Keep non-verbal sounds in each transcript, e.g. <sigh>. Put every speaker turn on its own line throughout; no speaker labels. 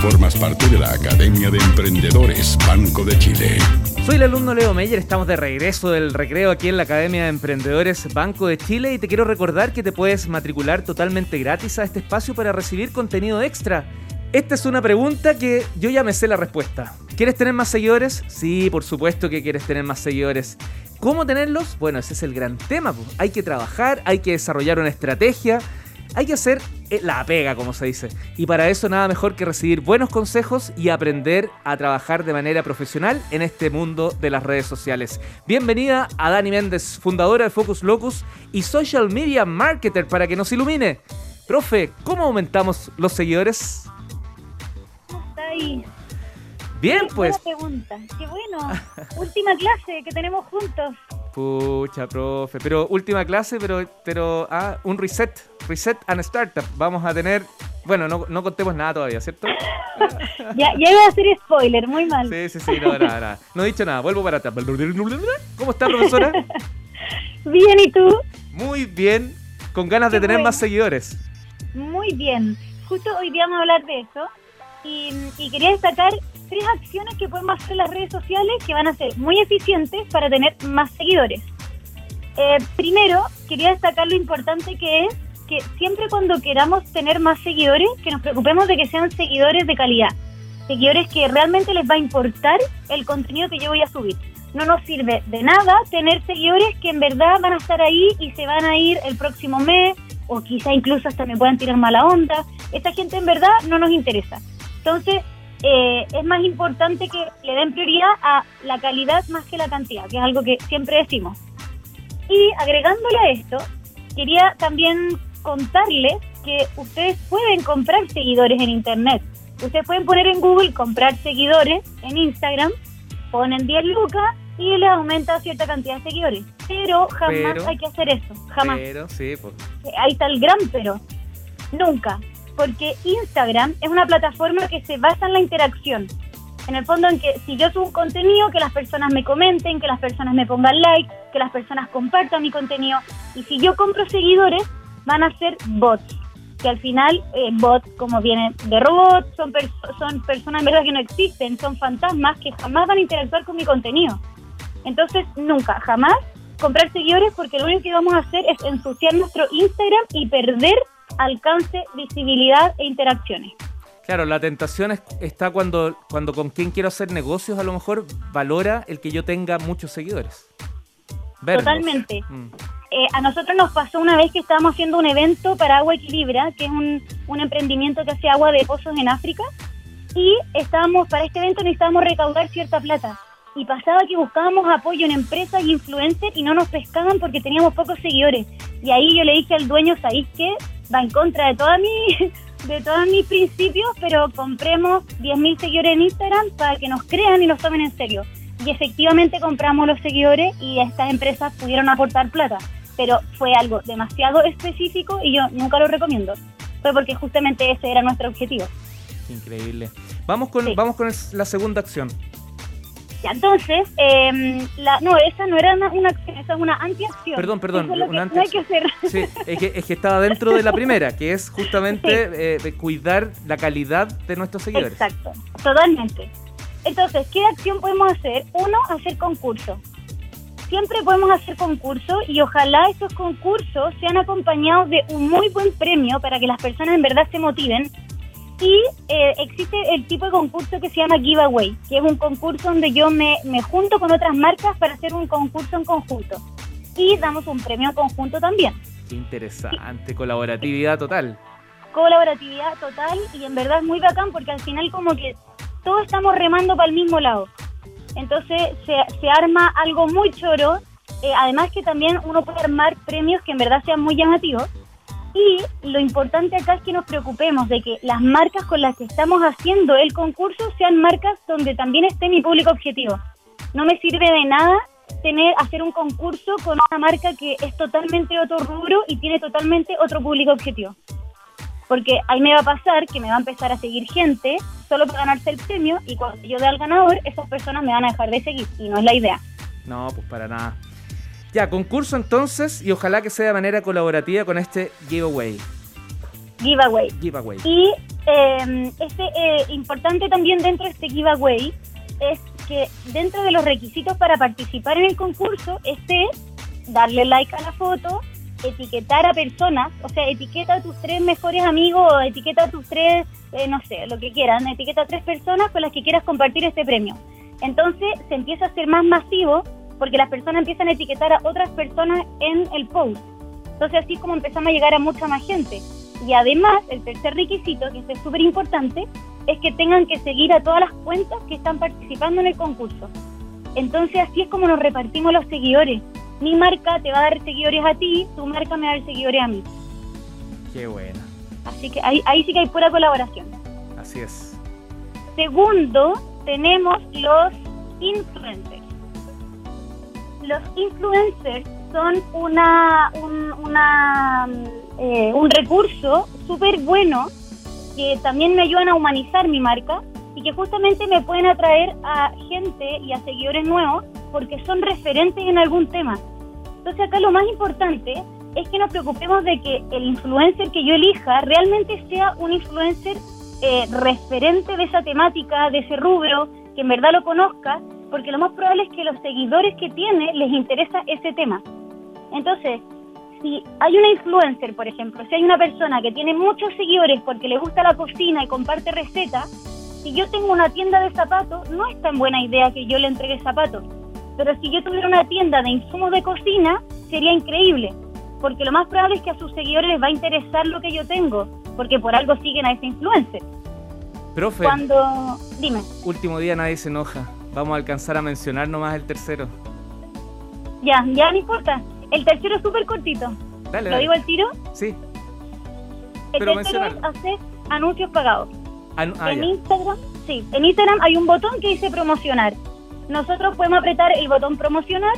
Formas parte de la Academia de Emprendedores Banco de Chile.
Soy el alumno Leo Meyer, estamos de regreso del recreo aquí en la Academia de Emprendedores Banco de Chile y te quiero recordar que te puedes matricular totalmente gratis a este espacio para recibir contenido extra. Esta es una pregunta que yo ya me sé la respuesta. ¿Quieres tener más seguidores? Sí, por supuesto que quieres tener más seguidores. ¿Cómo tenerlos? Bueno, ese es el gran tema. Hay que trabajar, hay que desarrollar una estrategia, hay que hacer eh, la pega, como se dice. Y para eso nada mejor que recibir buenos consejos y aprender a trabajar de manera profesional en este mundo de las redes sociales. Bienvenida a Dani Méndez, fundadora de Focus Locus y social media marketer para que nos ilumine. Profe, ¿cómo aumentamos los seguidores? Bien, pues.
Buena pregunta. Qué bueno. <laughs> última clase que tenemos juntos.
Pucha, profe. Pero última clase, pero, pero ah, un reset. Reset and startup. Vamos a tener. Bueno, no, no contemos nada todavía, ¿cierto? <laughs>
ya, ya iba a hacer spoiler, muy mal.
Sí, sí, sí, no, nada, nada. No he dicho nada, vuelvo para atrás. ¿Cómo está, profesora? <laughs>
Bien, ¿y tú?
Muy bien, con ganas de tener más seguidores.
Muy bien. Justo hoy día vamos a hablar de eso y, quería destacar tres acciones que podemos hacer en las redes sociales que van a ser muy eficientes para tener más seguidores. Eh, primero, quería destacar lo importante que es que siempre cuando queramos tener más seguidores, que nos preocupemos de que sean seguidores de calidad, seguidores que realmente les va a importar el contenido que yo voy a subir. No nos sirve de nada tener seguidores que en verdad van a estar ahí y se van a ir el próximo mes o quizá incluso hasta me puedan tirar mala onda. Esta gente en verdad no nos interesa. Entonces, eh, es más importante que le den prioridad a la calidad más que la cantidad, que es algo que siempre decimos. Y agregándole a esto, quería también contarles que ustedes pueden comprar seguidores en Internet. Ustedes pueden poner en Google comprar seguidores en Instagram, ponen 10 lucas y les aumenta cierta cantidad de seguidores. Pero jamás hay que hacer eso, jamás.
Pero, sí, pues.
Ahí está el gran pero. Nunca, porque Instagram es una plataforma que se basa en la interacción. En el fondo en que si yo subo un contenido, que las personas me comenten, que las personas me pongan like, que las personas compartan mi contenido. Y si yo compro seguidores, van a ser bots. Que al final, eh, bots como vienen de robots, son, son personas en verdad que no existen, son fantasmas que jamás van a interactuar con mi contenido. Entonces, nunca, jamás comprar seguidores porque lo único que vamos a hacer es ensuciar nuestro Instagram y perder alcance, visibilidad e interacciones.
Claro, la tentación está cuando, cuando con quien quiero hacer negocios a lo mejor valora el que yo tenga muchos seguidores.
Totalmente. Mm. Eh, a nosotros nos pasó una vez que estábamos haciendo un evento para Agua Equilibra, que es un, emprendimiento que hace agua de pozos en África, y estábamos, para este evento necesitábamos recaudar cierta plata. Y pasaba que buscábamos apoyo en empresas y influencers y no nos pescaban porque teníamos pocos seguidores. Y ahí yo le dije al dueño, ¿sabéis qué? va en contra de toda mi <laughs> de todos mis principios, pero compremos 10.000 seguidores en Instagram para que nos crean y nos tomen en serio. Y efectivamente compramos los seguidores y estas empresas pudieron aportar plata, pero fue algo demasiado específico y yo nunca lo recomiendo. Fue porque justamente ese era nuestro objetivo.
Increíble. Vamos con, vamos con la segunda acción
entonces, eh, la, no, esa no era una, acción, esa es una antiacción.
Perdón, perdón,
una anti hay que hacer.
Sí, es que, es que, estaba dentro de la primera, que es justamente eh, cuidar la calidad de nuestros seguidores.
Exacto, totalmente. Entonces, ¿qué acción podemos hacer? Uno, hacer concursos. Siempre podemos hacer concursos y ojalá estos concursos sean acompañados de un muy buen premio para que las personas en verdad se motiven y eh, existe el tipo de concurso que se llama Giveaway, que es un concurso donde yo me, me junto con otras marcas para hacer un concurso en conjunto. Y damos un premio conjunto también.
Qué interesante, colaboratividad total.
Colaboratividad total y en verdad es muy bacán porque al final como que todos estamos remando para el mismo lado. Entonces se, arma algo muy choro. Eh, además que también uno puede armar premios que en verdad sean muy llamativos y lo importante acá es que nos preocupemos de que las marcas con las que estamos haciendo el concurso sean marcas donde también esté mi público objetivo. No me sirve de nada tener hacer un concurso con una marca que es totalmente otro rubro y tiene totalmente otro público objetivo. Porque ahí me va a pasar que me va a empezar a seguir gente solo para ganarse el premio y cuando yo dé al ganador, esas personas me van a dejar de seguir y no es la idea.
No, pues para nada. Ya, concurso entonces y ojalá que sea de manera colaborativa con este giveaway.
Giveaway.
Giveaway.
Y eh, este, eh, importante también dentro de este giveaway es que dentro de los requisitos para participar en el concurso esté darle like a la foto, etiquetar a personas, o sea, etiqueta a tus tres mejores amigos, etiqueta a tus tres, eh, no sé, lo que quieran, etiqueta a tres personas con las que quieras compartir este premio. Entonces se empieza a ser más masivo porque las personas empiezan a etiquetar a otras personas en el post. Entonces así como empezamos a llegar a mucha más gente. Y además, el tercer requisito, que es súper importante, es que tengan que seguir a todas las cuentas que están participando en el concurso. Entonces así es como nos repartimos los seguidores. Mi marca te va a dar seguidores a ti, tu marca me va a dar seguidores a mí.
Qué buena.
Así que ahí, ahí sí que hay pura colaboración.
Así es.
Segundo, tenemos los influencers. Los influencers son una, un, una, eh, un recurso súper bueno que también me ayudan a humanizar mi marca y que justamente me pueden atraer a gente y a seguidores nuevos porque son referentes en algún tema. Entonces acá lo más importante es que nos preocupemos de que el influencer que yo elija realmente sea un influencer eh, referente de esa temática, de ese rubro, que en verdad lo conozca, porque lo más probable es que los seguidores que tiene les interesa ese tema. Entonces, si hay una influencer, por ejemplo, si hay una persona que tiene muchos seguidores porque le gusta la cocina y comparte recetas, si yo tengo una tienda de zapatos, no es tan buena idea que yo le entregue zapatos. Pero si yo tuviera una tienda de insumos de cocina, sería increíble, porque lo más probable es que a sus seguidores les va a interesar lo que yo tengo, porque por algo siguen a ese influencer.
Profe,
Cuando, dime,
último día nadie se enoja. Vamos a alcanzar a mencionar nomás el tercero.
ya, ya no importa. El tercero es súper cortito.
Dale,
¿Lo
dale.
digo al tiro?
Sí.
El
Pero
tercero es hacer anuncios pagados.
Ah, ah,
en
ya.
Instagram, sí, en Instagram hay un botón que dice promocionar. Nosotros podemos apretar el botón promocionar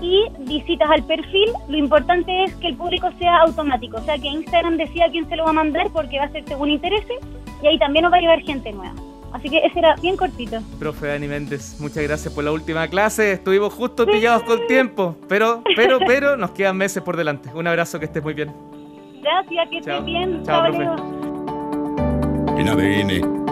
y visitas al perfil. Lo importante es que el público sea automático, o sea que Instagram decida quién se lo va a mandar porque va a ser según interese y ahí también nos va a llegar gente nueva. Así que ese era bien cortito.
Profe Dani Méndez, muchas gracias por la última clase. Estuvimos justo pillados con tiempo, pero, pero, <laughs> pero nos quedan meses por delante. Un abrazo, que estés muy bien.
Gracias, que
Chao.
estés bien.
Chao, profe.
Leo.
En ADN,